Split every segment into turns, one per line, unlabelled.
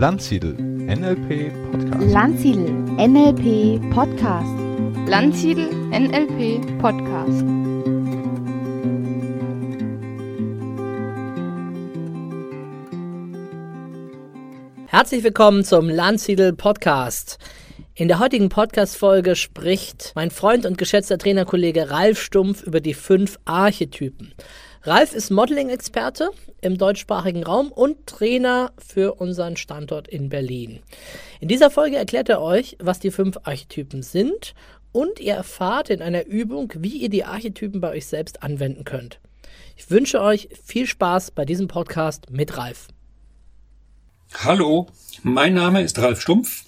Landsiedel NLP Podcast.
Landsiedel NLP Podcast.
Landsiedel NLP Podcast.
Herzlich willkommen zum Landsiedel Podcast. In der heutigen Podcast-Folge spricht mein Freund und geschätzter Trainerkollege Ralf Stumpf über die fünf Archetypen. Ralf ist Modeling-Experte im deutschsprachigen Raum und Trainer für unseren Standort in Berlin. In dieser Folge erklärt er euch, was die fünf Archetypen sind und ihr erfahrt in einer Übung, wie ihr die Archetypen bei euch selbst anwenden könnt. Ich wünsche euch viel Spaß bei diesem Podcast mit Ralf.
Hallo, mein Name ist Ralf Stumpf.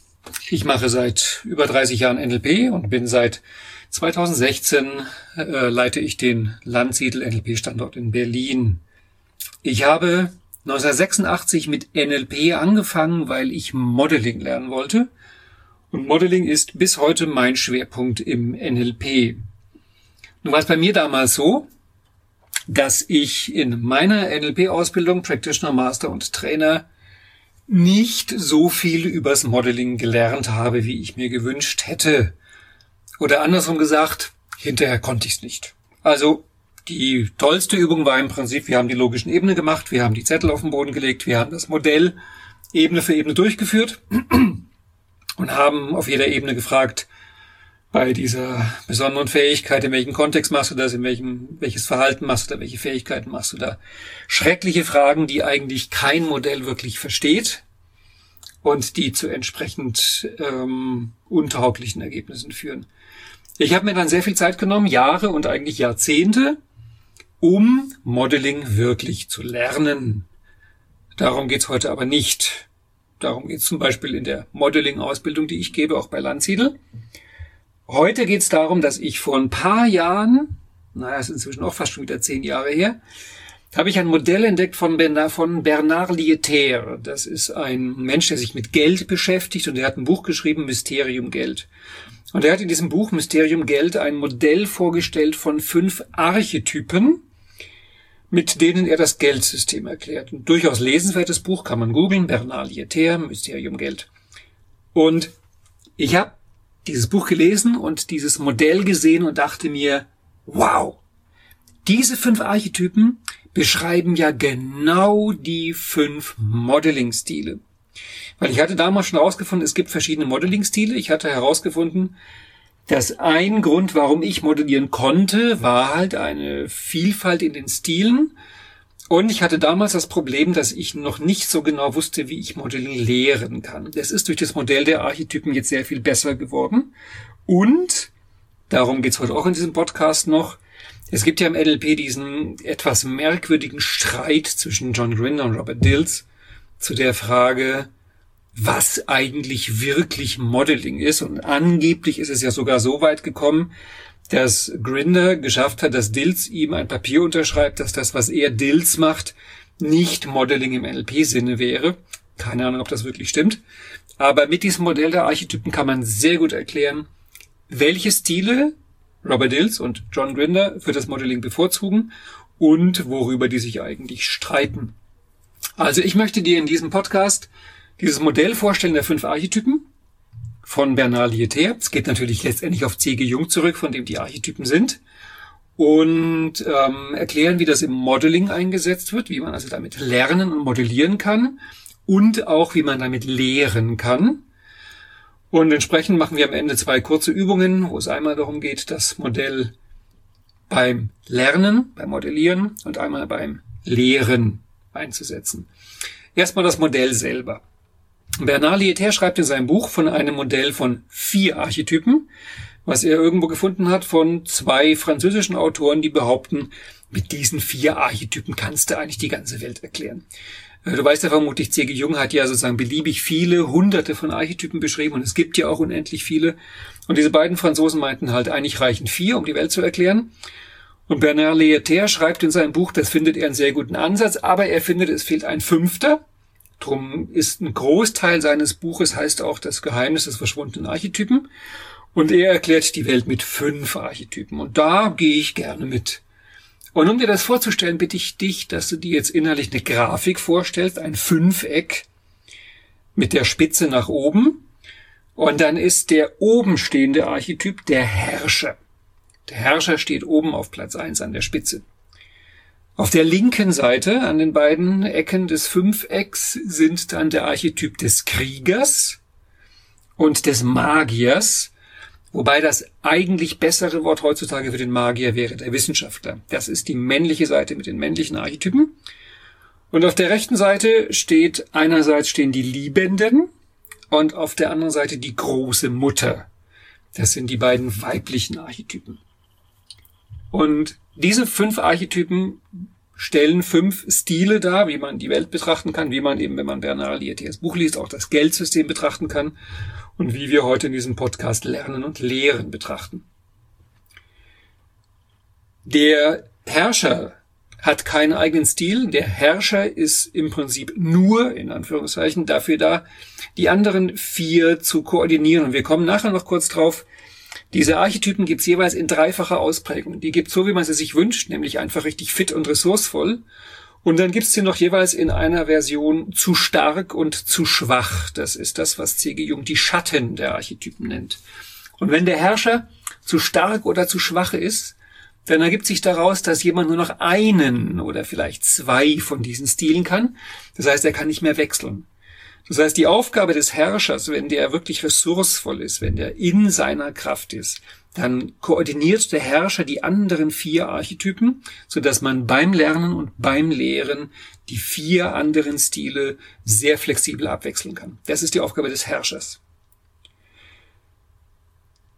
Ich mache seit über 30 Jahren NLP und bin seit 2016 äh, leite ich den Landsiedel NLP Standort in Berlin. Ich habe 1986 mit NLP angefangen, weil ich Modeling lernen wollte. Und Modeling ist bis heute mein Schwerpunkt im NLP. Nun war es bei mir damals so, dass ich in meiner NLP-Ausbildung Practitioner, Master und Trainer nicht so viel übers Modeling gelernt habe, wie ich mir gewünscht hätte. Oder andersrum gesagt, hinterher konnte ich es nicht. Also die tollste Übung war im Prinzip, wir haben die logischen Ebene gemacht, wir haben die Zettel auf den Boden gelegt, wir haben das Modell Ebene für Ebene durchgeführt und haben auf jeder Ebene gefragt, bei dieser besonderen Fähigkeit, in welchem Kontext machst du das, in welchem, welches Verhalten machst du da, welche Fähigkeiten machst du da. Schreckliche Fragen, die eigentlich kein Modell wirklich versteht und die zu entsprechend ähm, untauglichen Ergebnissen führen. Ich habe mir dann sehr viel Zeit genommen, Jahre und eigentlich Jahrzehnte, um Modeling wirklich zu lernen. Darum geht's heute aber nicht. Darum geht's zum Beispiel in der Modeling-Ausbildung, die ich gebe, auch bei Landsiedel. Heute geht's darum, dass ich vor ein paar Jahren, naja, ist inzwischen auch fast schon wieder zehn Jahre her, habe ich ein Modell entdeckt von Bernard, von Bernard Lietaer. Das ist ein Mensch, der sich mit Geld beschäftigt und er hat ein Buch geschrieben, Mysterium Geld. Und er hat in diesem Buch Mysterium Geld ein Modell vorgestellt von fünf Archetypen, mit denen er das Geldsystem erklärt. Ein durchaus lesenswertes Buch, kann man googeln, Bernard Lietaer, Mysterium Geld. Und ich habe dieses Buch gelesen und dieses Modell gesehen und dachte mir, wow, diese fünf Archetypen beschreiben ja genau die fünf Modeling-Stile. Weil ich hatte damals schon herausgefunden, es gibt verschiedene Modeling-Stile. Ich hatte herausgefunden, dass ein Grund, warum ich modellieren konnte, war halt eine Vielfalt in den Stilen. Und ich hatte damals das Problem, dass ich noch nicht so genau wusste, wie ich Modeling lehren kann. Das ist durch das Modell der Archetypen jetzt sehr viel besser geworden. Und, darum geht's heute auch in diesem Podcast noch, es gibt ja im NLP diesen etwas merkwürdigen Streit zwischen John Grinder und Robert Dills zu der Frage, was eigentlich wirklich Modeling ist. Und angeblich ist es ja sogar so weit gekommen, dass Grinder geschafft hat, dass Dills ihm ein Papier unterschreibt, dass das, was er Dills macht, nicht Modeling im NLP-Sinne wäre. Keine Ahnung, ob das wirklich stimmt. Aber mit diesem Modell der Archetypen kann man sehr gut erklären, welche Stile Robert Dills und John Grinder für das Modeling bevorzugen und worüber die sich eigentlich streiten. Also ich möchte dir in diesem Podcast dieses Modell vorstellen der fünf Archetypen von Bernard Lietaer. Es geht natürlich letztendlich auf C.G. Jung zurück, von dem die Archetypen sind. Und ähm, erklären, wie das im Modeling eingesetzt wird, wie man also damit lernen und modellieren kann und auch wie man damit lehren kann. Und entsprechend machen wir am Ende zwei kurze Übungen, wo es einmal darum geht, das Modell beim Lernen, beim Modellieren und einmal beim Lehren einzusetzen. Erstmal das Modell selber. Bernard Lietaer schreibt in seinem Buch von einem Modell von vier Archetypen, was er irgendwo gefunden hat von zwei französischen Autoren, die behaupten, mit diesen vier Archetypen kannst du eigentlich die ganze Welt erklären. Äh, du weißt ja vermutlich, C.G. Jung hat ja sozusagen beliebig viele, hunderte von Archetypen beschrieben und es gibt ja auch unendlich viele. Und diese beiden Franzosen meinten halt, eigentlich reichen vier, um die Welt zu erklären. Und Bernard Lietaer schreibt in seinem Buch, das findet er einen sehr guten Ansatz, aber er findet, es fehlt ein fünfter. Drum ist ein Großteil seines Buches heißt auch das Geheimnis des verschwundenen Archetypen. Und er erklärt die Welt mit fünf Archetypen. Und da gehe ich gerne mit. Und um dir das vorzustellen, bitte ich dich, dass du dir jetzt innerlich eine Grafik vorstellst, ein Fünfeck, mit der Spitze nach oben. Und dann ist der oben stehende Archetyp der Herrscher. Der Herrscher steht oben auf Platz eins an der Spitze. Auf der linken Seite an den beiden Ecken des Fünfecks sind dann der Archetyp des Kriegers und des Magiers, wobei das eigentlich bessere Wort heutzutage für den Magier wäre der Wissenschaftler. Das ist die männliche Seite mit den männlichen Archetypen. Und auf der rechten Seite steht einerseits stehen die Liebenden und auf der anderen Seite die große Mutter. Das sind die beiden weiblichen Archetypen. Und diese fünf Archetypen stellen fünf Stile dar, wie man die Welt betrachten kann, wie man eben, wenn man Bernard Lietiers Buch liest, auch das Geldsystem betrachten kann und wie wir heute in diesem Podcast Lernen und Lehren betrachten. Der Herrscher hat keinen eigenen Stil. Der Herrscher ist im Prinzip nur, in Anführungszeichen, dafür da, die anderen vier zu koordinieren. Wir kommen nachher noch kurz drauf, diese Archetypen gibt's jeweils in dreifacher Ausprägung. Die gibt's so, wie man sie sich wünscht, nämlich einfach richtig fit und ressourcevoll. Und dann gibt's sie noch jeweils in einer Version zu stark und zu schwach. Das ist das, was C.G. Jung die Schatten der Archetypen nennt. Und wenn der Herrscher zu stark oder zu schwach ist, dann ergibt sich daraus, dass jemand nur noch einen oder vielleicht zwei von diesen Stilen kann. Das heißt, er kann nicht mehr wechseln. Das heißt, die Aufgabe des Herrschers, wenn der wirklich ressourcevoll ist, wenn der in seiner Kraft ist, dann koordiniert der Herrscher die anderen vier Archetypen, so dass man beim Lernen und beim Lehren die vier anderen Stile sehr flexibel abwechseln kann. Das ist die Aufgabe des Herrschers.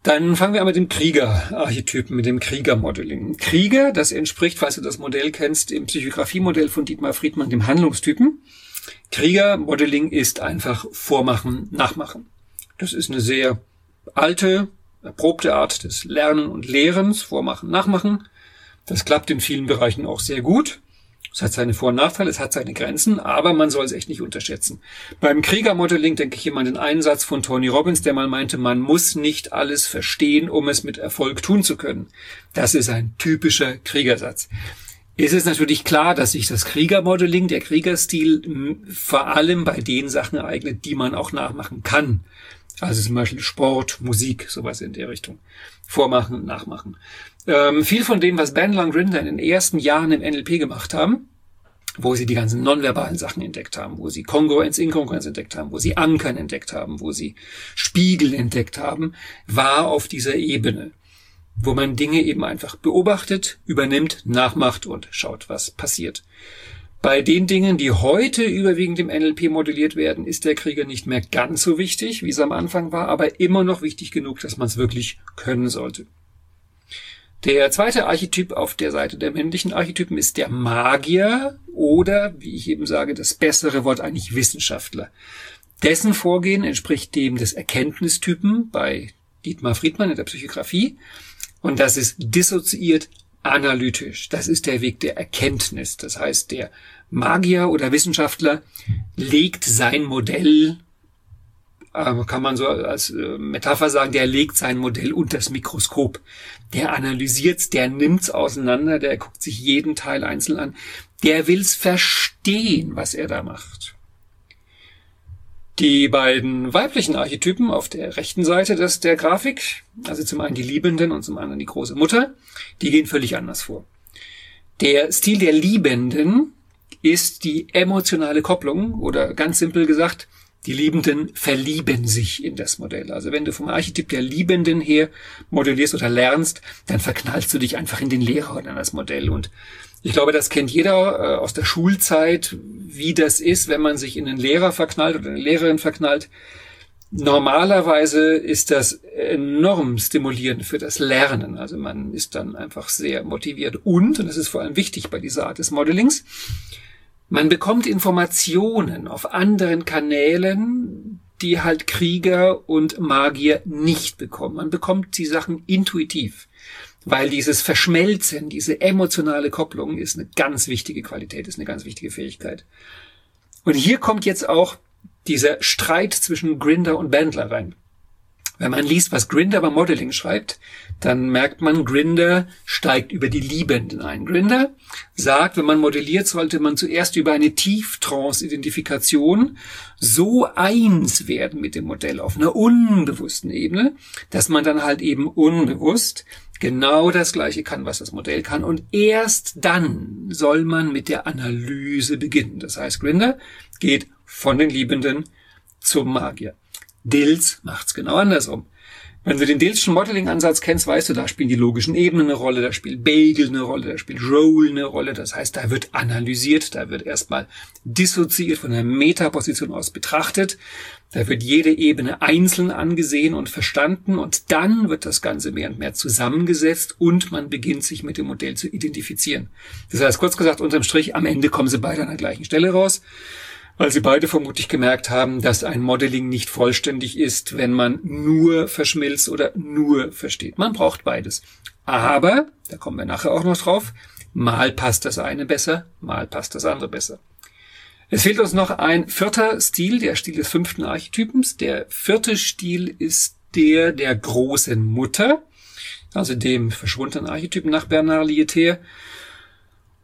Dann fangen wir an mit dem Krieger-Archetypen, mit dem Krieger-Modeling. Krieger, das entspricht, falls du das Modell kennst, im Psychographie-Modell von Dietmar Friedmann, dem Handlungstypen. Krieger-Modeling ist einfach Vormachen, Nachmachen. Das ist eine sehr alte, erprobte Art des Lernen und Lehrens, Vormachen, Nachmachen. Das klappt in vielen Bereichen auch sehr gut. Es hat seine Vor- und Nachteile, es hat seine Grenzen, aber man soll es echt nicht unterschätzen. Beim Kriegermodeling denke ich immer an den Einsatz von Tony Robbins, der mal meinte, man muss nicht alles verstehen, um es mit Erfolg tun zu können. Das ist ein typischer Kriegersatz. Es ist natürlich klar, dass sich das Kriegermodeling, der Kriegerstil vor allem bei den Sachen eignet, die man auch nachmachen kann. Also zum Beispiel Sport, Musik, sowas in der Richtung. Vormachen und nachmachen. Ähm, viel von dem, was Ben Grinder in den ersten Jahren im NLP gemacht haben, wo sie die ganzen nonverbalen Sachen entdeckt haben, wo sie Kongruenz, Inkongruenz entdeckt haben, wo sie Ankern entdeckt haben, wo sie Spiegel entdeckt haben, war auf dieser Ebene, wo man Dinge eben einfach beobachtet, übernimmt, nachmacht und schaut, was passiert. Bei den Dingen, die heute überwiegend im NLP modelliert werden, ist der Krieger nicht mehr ganz so wichtig, wie es am Anfang war, aber immer noch wichtig genug, dass man es wirklich können sollte. Der zweite Archetyp auf der Seite der männlichen Archetypen ist der Magier oder, wie ich eben sage, das bessere Wort eigentlich Wissenschaftler. Dessen Vorgehen entspricht dem des Erkenntnistypen bei Dietmar Friedmann in der Psychografie und das ist dissoziiert analytisch. Das ist der Weg der Erkenntnis. Das heißt, der Magier oder Wissenschaftler legt sein Modell äh, kann man so als äh, Metapher sagen, der legt sein Modell unter das Mikroskop. Der analysiert's, der nimmt's auseinander, der guckt sich jeden Teil einzeln an. Der will's verstehen, was er da macht. Die beiden weiblichen Archetypen auf der rechten Seite des, der Grafik, also zum einen die Liebenden und zum anderen die große Mutter, die gehen völlig anders vor. Der Stil der Liebenden ist die emotionale Kopplung oder ganz simpel gesagt, die Liebenden verlieben sich in das Modell. Also wenn du vom Archetyp der Liebenden her modellierst oder lernst, dann verknallst du dich einfach in den Lehrer oder in das Modell. Und ich glaube, das kennt jeder äh, aus der Schulzeit, wie das ist, wenn man sich in einen Lehrer verknallt oder eine Lehrerin verknallt. Normalerweise ist das enorm stimulierend für das Lernen. Also man ist dann einfach sehr motiviert. Und, und das ist vor allem wichtig bei dieser Art des Modellings, man bekommt Informationen auf anderen Kanälen, die halt Krieger und Magier nicht bekommen. Man bekommt die Sachen intuitiv, weil dieses Verschmelzen, diese emotionale Kopplung ist eine ganz wichtige Qualität, ist eine ganz wichtige Fähigkeit. Und hier kommt jetzt auch dieser Streit zwischen Grinder und Bandler rein. Wenn man liest, was Grinder beim Modeling schreibt, dann merkt man, Grinder steigt über die Liebenden ein. Grinder sagt, wenn man modelliert, sollte man zuerst über eine Tieftrance-Identifikation so eins werden mit dem Modell auf einer unbewussten Ebene, dass man dann halt eben unbewusst genau das Gleiche kann, was das Modell kann. Und erst dann soll man mit der Analyse beginnen. Das heißt, Grinder geht von den Liebenden zum Magier. Dills macht's genau andersrum. Wenn du den Dillschen Modeling-Ansatz kennst, weißt du, da spielen die logischen Ebenen eine Rolle, da spielt Bagel eine Rolle, da spielt Roll eine Rolle. Das heißt, da wird analysiert, da wird erstmal dissoziiert, von der Metaposition aus betrachtet. Da wird jede Ebene einzeln angesehen und verstanden und dann wird das Ganze mehr und mehr zusammengesetzt und man beginnt sich mit dem Modell zu identifizieren. Das heißt, kurz gesagt, unterm Strich, am Ende kommen sie beide an der gleichen Stelle raus weil sie beide vermutlich gemerkt haben, dass ein Modeling nicht vollständig ist, wenn man nur verschmilzt oder nur versteht. Man braucht beides. Aber, da kommen wir nachher auch noch drauf, mal passt das eine besser, mal passt das andere besser. Es fehlt uns noch ein vierter Stil, der Stil des fünften Archetypens. Der vierte Stil ist der der großen Mutter, also dem verschwundenen Archetypen nach Bernard Lietaer.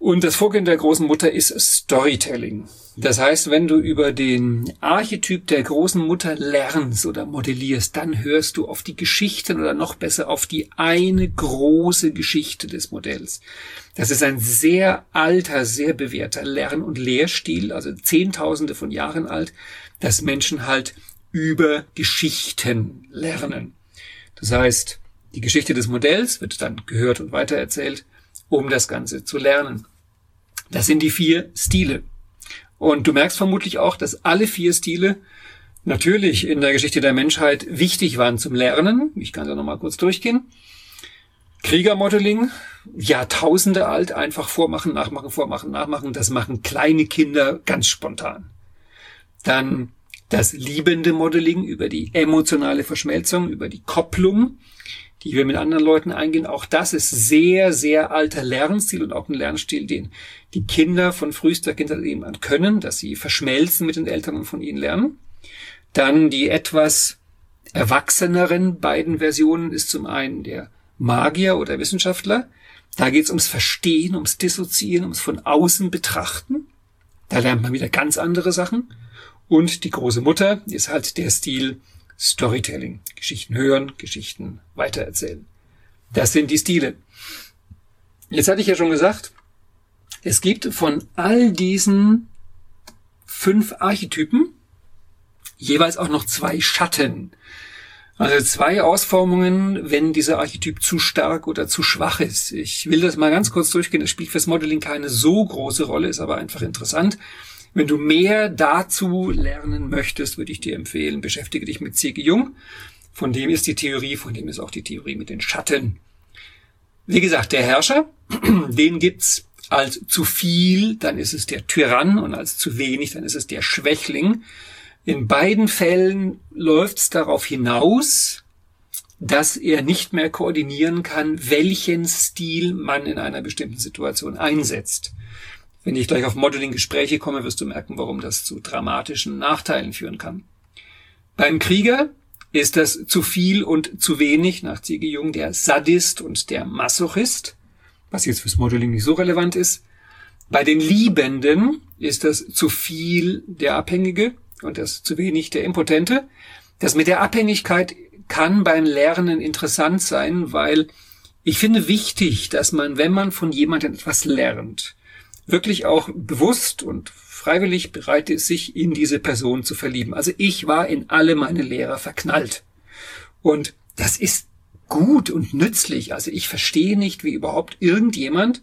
Und das Vorgehen der großen Mutter ist Storytelling. Das heißt, wenn du über den Archetyp der großen Mutter lernst oder modellierst, dann hörst du auf die Geschichten oder noch besser auf die eine große Geschichte des Modells. Das ist ein sehr alter, sehr bewährter Lern- und Lehrstil, also Zehntausende von Jahren alt, dass Menschen halt über Geschichten lernen. Das heißt, die Geschichte des Modells wird dann gehört und weitererzählt, um das Ganze zu lernen. Das sind die vier Stile. Und du merkst vermutlich auch, dass alle vier Stile natürlich in der Geschichte der Menschheit wichtig waren zum Lernen. Ich kann da nochmal kurz durchgehen. Kriegermodeling, Jahrtausende alt, einfach vormachen, nachmachen, vormachen, nachmachen. Das machen kleine Kinder ganz spontan. Dann das liebende Modeling über die emotionale Verschmelzung, über die Kopplung, die wir mit anderen Leuten eingehen. Auch das ist sehr, sehr alter Lernstil und auch ein Lernstil, den die Kinder von frühester Kindheit eben an können, dass sie verschmelzen mit den Eltern und von ihnen lernen. Dann die etwas erwachseneren beiden Versionen ist zum einen der Magier oder Wissenschaftler. Da geht es ums Verstehen, ums Dissoziieren, ums von außen betrachten. Da lernt man wieder ganz andere Sachen. Und die große Mutter ist halt der Stil Storytelling. Geschichten hören, Geschichten weitererzählen. Das sind die Stile. Jetzt hatte ich ja schon gesagt, es gibt von all diesen fünf Archetypen jeweils auch noch zwei Schatten. Also zwei Ausformungen, wenn dieser Archetyp zu stark oder zu schwach ist. Ich will das mal ganz kurz durchgehen. Das spielt fürs Modeling keine so große Rolle, ist aber einfach interessant. Wenn du mehr dazu lernen möchtest, würde ich dir empfehlen, beschäftige dich mit C.G. Jung. Von dem ist die Theorie, von dem ist auch die Theorie mit den Schatten. Wie gesagt, der Herrscher, den gibt's als zu viel, dann ist es der Tyrann und als zu wenig, dann ist es der Schwächling. In beiden Fällen läuft es darauf hinaus, dass er nicht mehr koordinieren kann, welchen Stil man in einer bestimmten Situation einsetzt. Wenn ich gleich auf Modeling-Gespräche komme, wirst du merken, warum das zu dramatischen Nachteilen führen kann. Beim Krieger ist das zu viel und zu wenig, nach C.G. Jung, der Sadist und der Masochist was jetzt fürs Modeling nicht so relevant ist. Bei den Liebenden ist das zu viel der Abhängige und das zu wenig der Impotente. Das mit der Abhängigkeit kann beim Lernen interessant sein, weil ich finde wichtig, dass man, wenn man von jemandem etwas lernt, wirklich auch bewusst und freiwillig bereit ist, sich in diese Person zu verlieben. Also ich war in alle meine Lehrer verknallt. Und das ist gut und nützlich. Also ich verstehe nicht, wie überhaupt irgendjemand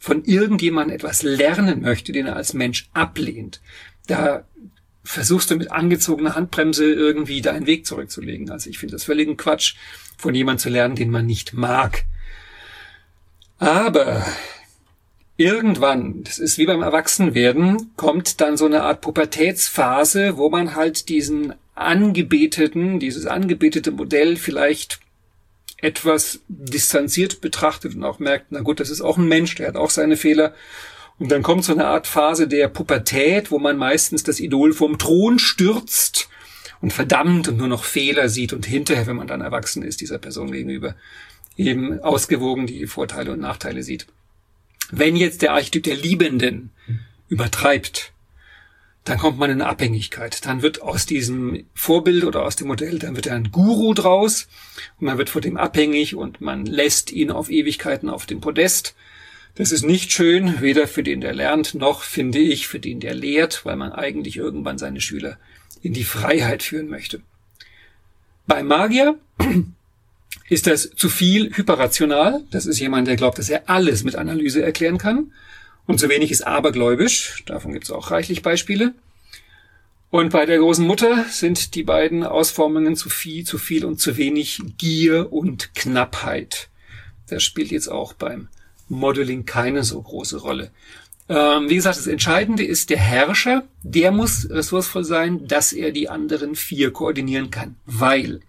von irgendjemand etwas lernen möchte, den er als Mensch ablehnt. Da versuchst du mit angezogener Handbremse irgendwie deinen Weg zurückzulegen. Also ich finde das völligen Quatsch, von jemand zu lernen, den man nicht mag. Aber irgendwann, das ist wie beim Erwachsenwerden, kommt dann so eine Art Pubertätsphase, wo man halt diesen angebeteten, dieses angebetete Modell vielleicht etwas distanziert betrachtet und auch merkt, na gut, das ist auch ein Mensch, der hat auch seine Fehler. Und dann kommt so eine Art Phase der Pubertät, wo man meistens das Idol vom Thron stürzt und verdammt und nur noch Fehler sieht und hinterher, wenn man dann erwachsen ist, dieser Person gegenüber eben ausgewogen die Vorteile und Nachteile sieht. Wenn jetzt der Archetyp der Liebenden übertreibt, dann kommt man in eine Abhängigkeit. Dann wird aus diesem Vorbild oder aus dem Modell, dann wird ein Guru draus und man wird vor dem abhängig und man lässt ihn auf Ewigkeiten auf dem Podest. Das ist nicht schön, weder für den, der lernt, noch, finde ich, für den, der lehrt, weil man eigentlich irgendwann seine Schüler in die Freiheit führen möchte. Beim Magier ist das zu viel hyperrational. Das ist jemand, der glaubt, dass er alles mit Analyse erklären kann. Und zu wenig ist abergläubisch. Davon gibt es auch reichlich Beispiele. Und bei der großen Mutter sind die beiden Ausformungen zu viel, zu viel und zu wenig Gier und Knappheit. Das spielt jetzt auch beim Modeling keine so große Rolle. Ähm, wie gesagt, das Entscheidende ist der Herrscher. Der muss ressourcevoll sein, dass er die anderen vier koordinieren kann. Weil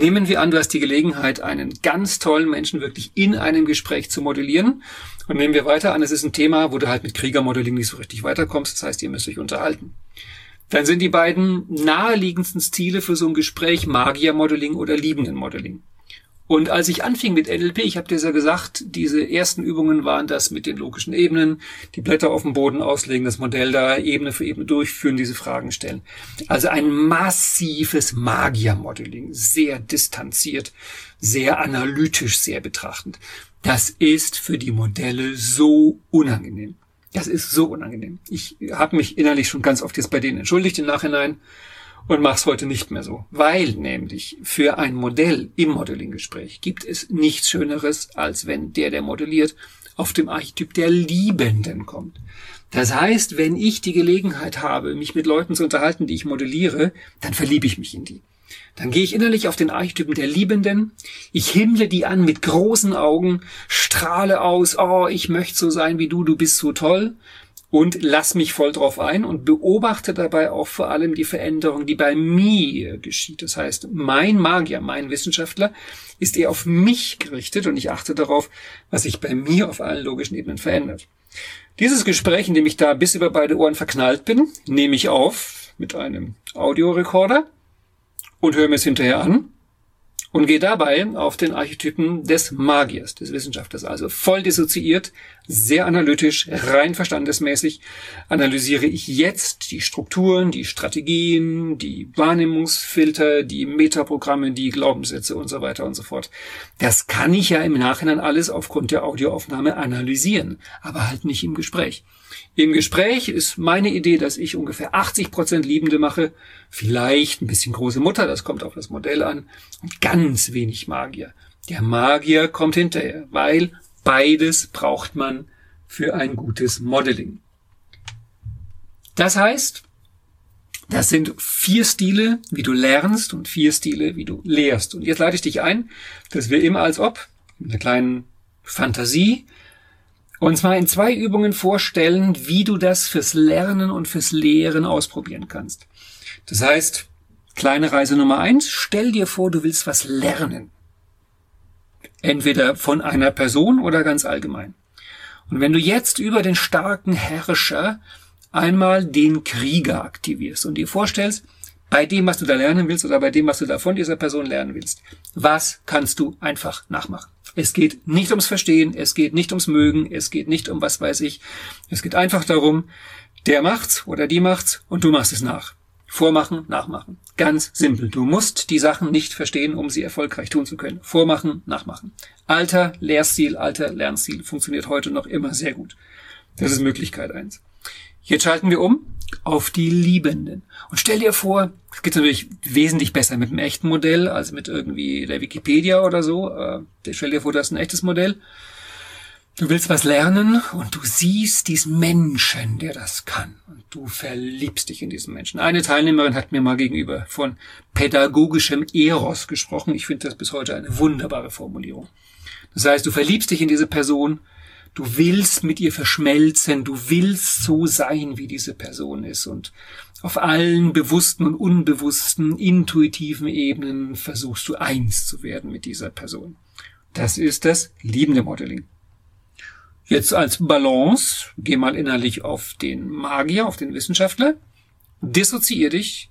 Nehmen wir an, du hast die Gelegenheit, einen ganz tollen Menschen wirklich in einem Gespräch zu modellieren. Und nehmen wir weiter an, es ist ein Thema, wo du halt mit Kriegermodelling nicht so richtig weiterkommst. Das heißt, ihr müsst euch unterhalten. Dann sind die beiden naheliegendsten Stile für so ein Gespräch Magiermodeling oder Liebendenmodeling. Und als ich anfing mit NLP, ich habe dir ja gesagt, diese ersten Übungen waren das mit den logischen Ebenen, die Blätter auf dem Boden auslegen, das Modell da Ebene für Ebene durchführen, diese Fragen stellen. Also ein massives Magiermodeling, sehr distanziert, sehr analytisch, sehr betrachtend. Das ist für die Modelle so unangenehm. Das ist so unangenehm. Ich habe mich innerlich schon ganz oft jetzt bei denen entschuldigt im Nachhinein und mach's heute nicht mehr so. Weil nämlich für ein Modell im Modeling-Gespräch gibt es nichts Schöneres, als wenn der, der modelliert, auf dem Archetyp der Liebenden kommt. Das heißt, wenn ich die Gelegenheit habe, mich mit Leuten zu unterhalten, die ich modelliere, dann verliebe ich mich in die. Dann gehe ich innerlich auf den Archetypen der Liebenden. Ich himmle die an mit großen Augen, strahle aus, oh, ich möchte so sein wie du, du bist so toll und lass mich voll drauf ein und beobachte dabei auch vor allem die Veränderung, die bei mir geschieht. Das heißt, mein Magier, mein Wissenschaftler ist eher auf mich gerichtet und ich achte darauf, was sich bei mir auf allen logischen Ebenen verändert. Dieses Gespräch, in dem ich da bis über beide Ohren verknallt bin, nehme ich auf mit einem Audiorekorder und höre mir es hinterher an und gehe dabei auf den Archetypen des Magiers, des Wissenschaftlers, also voll dissoziiert, sehr analytisch, rein verstandesmäßig analysiere ich jetzt die Strukturen, die Strategien, die Wahrnehmungsfilter, die Metaprogramme, die Glaubenssätze und so weiter und so fort. Das kann ich ja im Nachhinein alles aufgrund der Audioaufnahme analysieren, aber halt nicht im Gespräch. Im Gespräch ist meine Idee, dass ich ungefähr 80 Prozent Liebende mache, vielleicht ein bisschen große Mutter, das kommt auf das Modell an, und ganz wenig Magier. Der Magier kommt hinterher, weil beides braucht man für ein gutes Modeling. Das heißt, das sind vier Stile, wie du lernst und vier Stile, wie du lehrst. Und jetzt leite ich dich ein, dass wir immer als ob, mit einer kleinen Fantasie, und zwar in zwei Übungen vorstellen, wie du das fürs Lernen und fürs Lehren ausprobieren kannst. Das heißt, kleine Reise Nummer eins, stell dir vor, du willst was lernen. Entweder von einer Person oder ganz allgemein. Und wenn du jetzt über den starken Herrscher einmal den Krieger aktivierst und dir vorstellst, bei dem, was du da lernen willst oder bei dem, was du da von dieser Person lernen willst, was kannst du einfach nachmachen? Es geht nicht ums Verstehen, es geht nicht ums Mögen, es geht nicht um was weiß ich. Es geht einfach darum, der macht's oder die macht's und du machst es nach. Vormachen, nachmachen. Ganz simpel. Du musst die Sachen nicht verstehen, um sie erfolgreich tun zu können. Vormachen, nachmachen. Alter Lehrstil, alter Lernstil funktioniert heute noch immer sehr gut. Das ist Möglichkeit eins. Jetzt schalten wir um auf die Liebenden. Und stell dir vor, es geht natürlich wesentlich besser mit einem echten Modell als mit irgendwie der Wikipedia oder so. Äh, stell dir vor, das ist ein echtes Modell. Du willst was lernen und du siehst diesen Menschen, der das kann. Und du verliebst dich in diesen Menschen. Eine Teilnehmerin hat mir mal gegenüber von pädagogischem Eros gesprochen. Ich finde das bis heute eine wunderbare Formulierung. Das heißt, du verliebst dich in diese Person, Du willst mit ihr verschmelzen, du willst so sein, wie diese Person ist und auf allen bewussten und unbewussten, intuitiven Ebenen versuchst du eins zu werden mit dieser Person. Das ist das liebende Modeling. Jetzt als Balance, geh mal innerlich auf den Magier, auf den Wissenschaftler, dissoziier dich,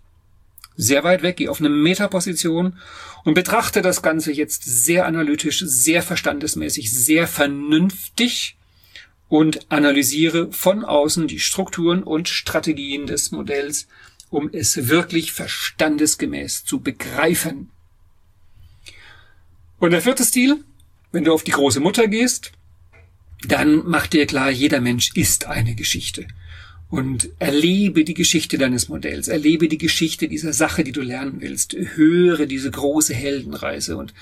sehr weit weg, geh auf eine Metaposition und betrachte das Ganze jetzt sehr analytisch, sehr verstandesmäßig, sehr vernünftig und analysiere von außen die Strukturen und Strategien des Modells, um es wirklich verstandesgemäß zu begreifen. Und der vierte Stil, wenn du auf die große Mutter gehst, dann mach dir klar, jeder Mensch ist eine Geschichte und erlebe die Geschichte deines Modells, erlebe die Geschichte dieser Sache, die du lernen willst, höre diese große Heldenreise und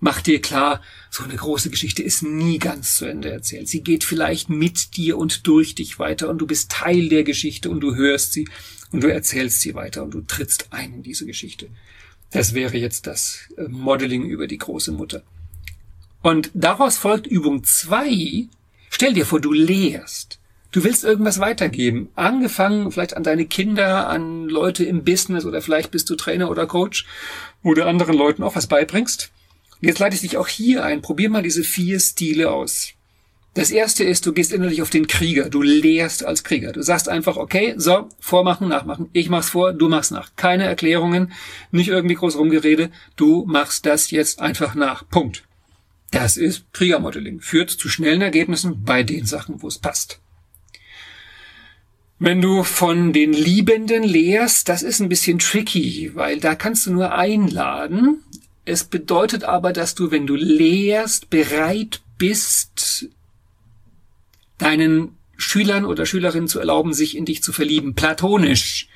mach dir klar, so eine große Geschichte ist nie ganz zu Ende erzählt. Sie geht vielleicht mit dir und durch dich weiter und du bist Teil der Geschichte und du hörst sie und du erzählst sie weiter und du trittst ein in diese Geschichte. Das wäre jetzt das äh, Modeling über die große Mutter. Und daraus folgt Übung zwei. Stell dir vor, du lehrst. Du willst irgendwas weitergeben. Angefangen vielleicht an deine Kinder, an Leute im Business oder vielleicht bist du Trainer oder Coach, wo du anderen Leuten auch was beibringst. Jetzt leite ich dich auch hier ein. Probier mal diese vier Stile aus. Das erste ist, du gehst innerlich auf den Krieger. Du lehrst als Krieger. Du sagst einfach, okay, so, vormachen, nachmachen. Ich mach's vor, du machst nach. Keine Erklärungen, nicht irgendwie groß rumgerede. Du machst das jetzt einfach nach. Punkt. Das ist Kriegermodeling. Führt zu schnellen Ergebnissen bei den Sachen, wo es passt. Wenn du von den Liebenden lehrst, das ist ein bisschen tricky, weil da kannst du nur einladen. Es bedeutet aber, dass du, wenn du lehrst, bereit bist, deinen Schülern oder Schülerinnen zu erlauben, sich in dich zu verlieben, platonisch.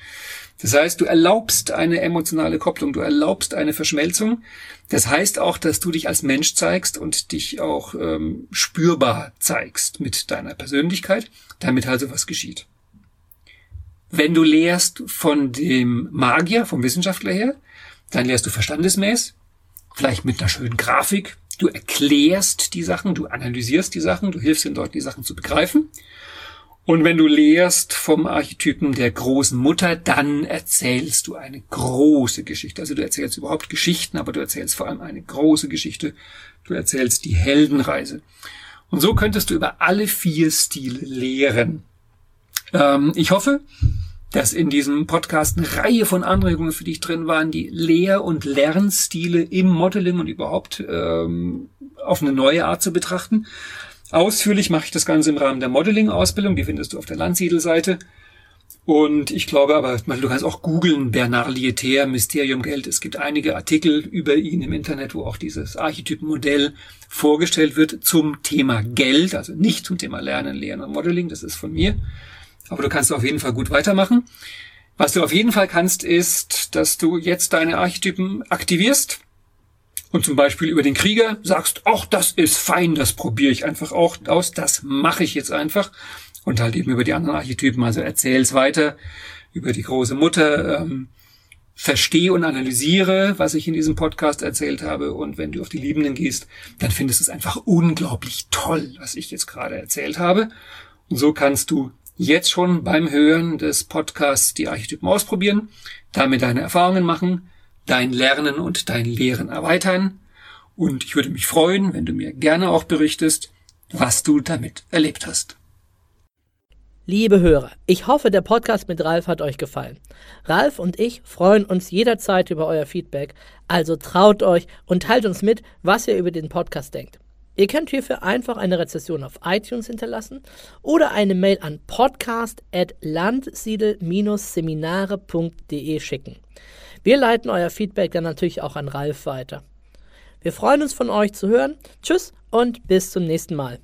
Das heißt, du erlaubst eine emotionale Kopplung, du erlaubst eine Verschmelzung. Das heißt auch, dass du dich als Mensch zeigst und dich auch ähm, spürbar zeigst mit deiner Persönlichkeit, damit also was geschieht. Wenn du lehrst von dem Magier, vom Wissenschaftler her, dann lehrst du verstandesmäß, vielleicht mit einer schönen Grafik. Du erklärst die Sachen, du analysierst die Sachen, du hilfst den Leuten, die Sachen zu begreifen. Und wenn du lehrst vom Archetypen der großen Mutter, dann erzählst du eine große Geschichte. Also du erzählst überhaupt Geschichten, aber du erzählst vor allem eine große Geschichte. Du erzählst die Heldenreise. Und so könntest du über alle vier Stile lehren. Ähm, ich hoffe, dass in diesem Podcast eine Reihe von Anregungen für dich drin waren, die Lehr- und Lernstile im Modeling und überhaupt ähm, auf eine neue Art zu betrachten. Ausführlich mache ich das Ganze im Rahmen der Modeling-Ausbildung, die findest du auf der Landsiedel-Seite. Und ich glaube aber, du kannst auch googeln, Bernard Lieter, Mysterium Geld. Es gibt einige Artikel über ihn im Internet, wo auch dieses Archetypenmodell vorgestellt wird zum Thema Geld, also nicht zum Thema Lernen, Lehren und Modeling, das ist von mir. Aber du kannst auf jeden Fall gut weitermachen. Was du auf jeden Fall kannst, ist, dass du jetzt deine Archetypen aktivierst und zum Beispiel über den Krieger sagst, ach, das ist fein, das probiere ich einfach auch aus, das mache ich jetzt einfach. Und halt eben über die anderen Archetypen, also erzähl's weiter über die große Mutter, ähm, verstehe und analysiere, was ich in diesem Podcast erzählt habe. Und wenn du auf die Liebenden gehst, dann findest du es einfach unglaublich toll, was ich jetzt gerade erzählt habe. Und so kannst du jetzt schon beim Hören des Podcasts die Archetypen ausprobieren, damit deine Erfahrungen machen, dein Lernen und dein Lehren erweitern. Und ich würde mich freuen, wenn du mir gerne auch berichtest, was du damit erlebt hast.
Liebe Hörer, ich hoffe, der Podcast mit Ralf hat euch gefallen. Ralf und ich freuen uns jederzeit über euer Feedback, also traut euch und teilt uns mit, was ihr über den Podcast denkt. Ihr könnt hierfür einfach eine Rezession auf iTunes hinterlassen oder eine Mail an podcast.landsiedel-seminare.de schicken. Wir leiten euer Feedback dann natürlich auch an Ralf weiter. Wir freuen uns von euch zu hören. Tschüss und bis zum nächsten Mal.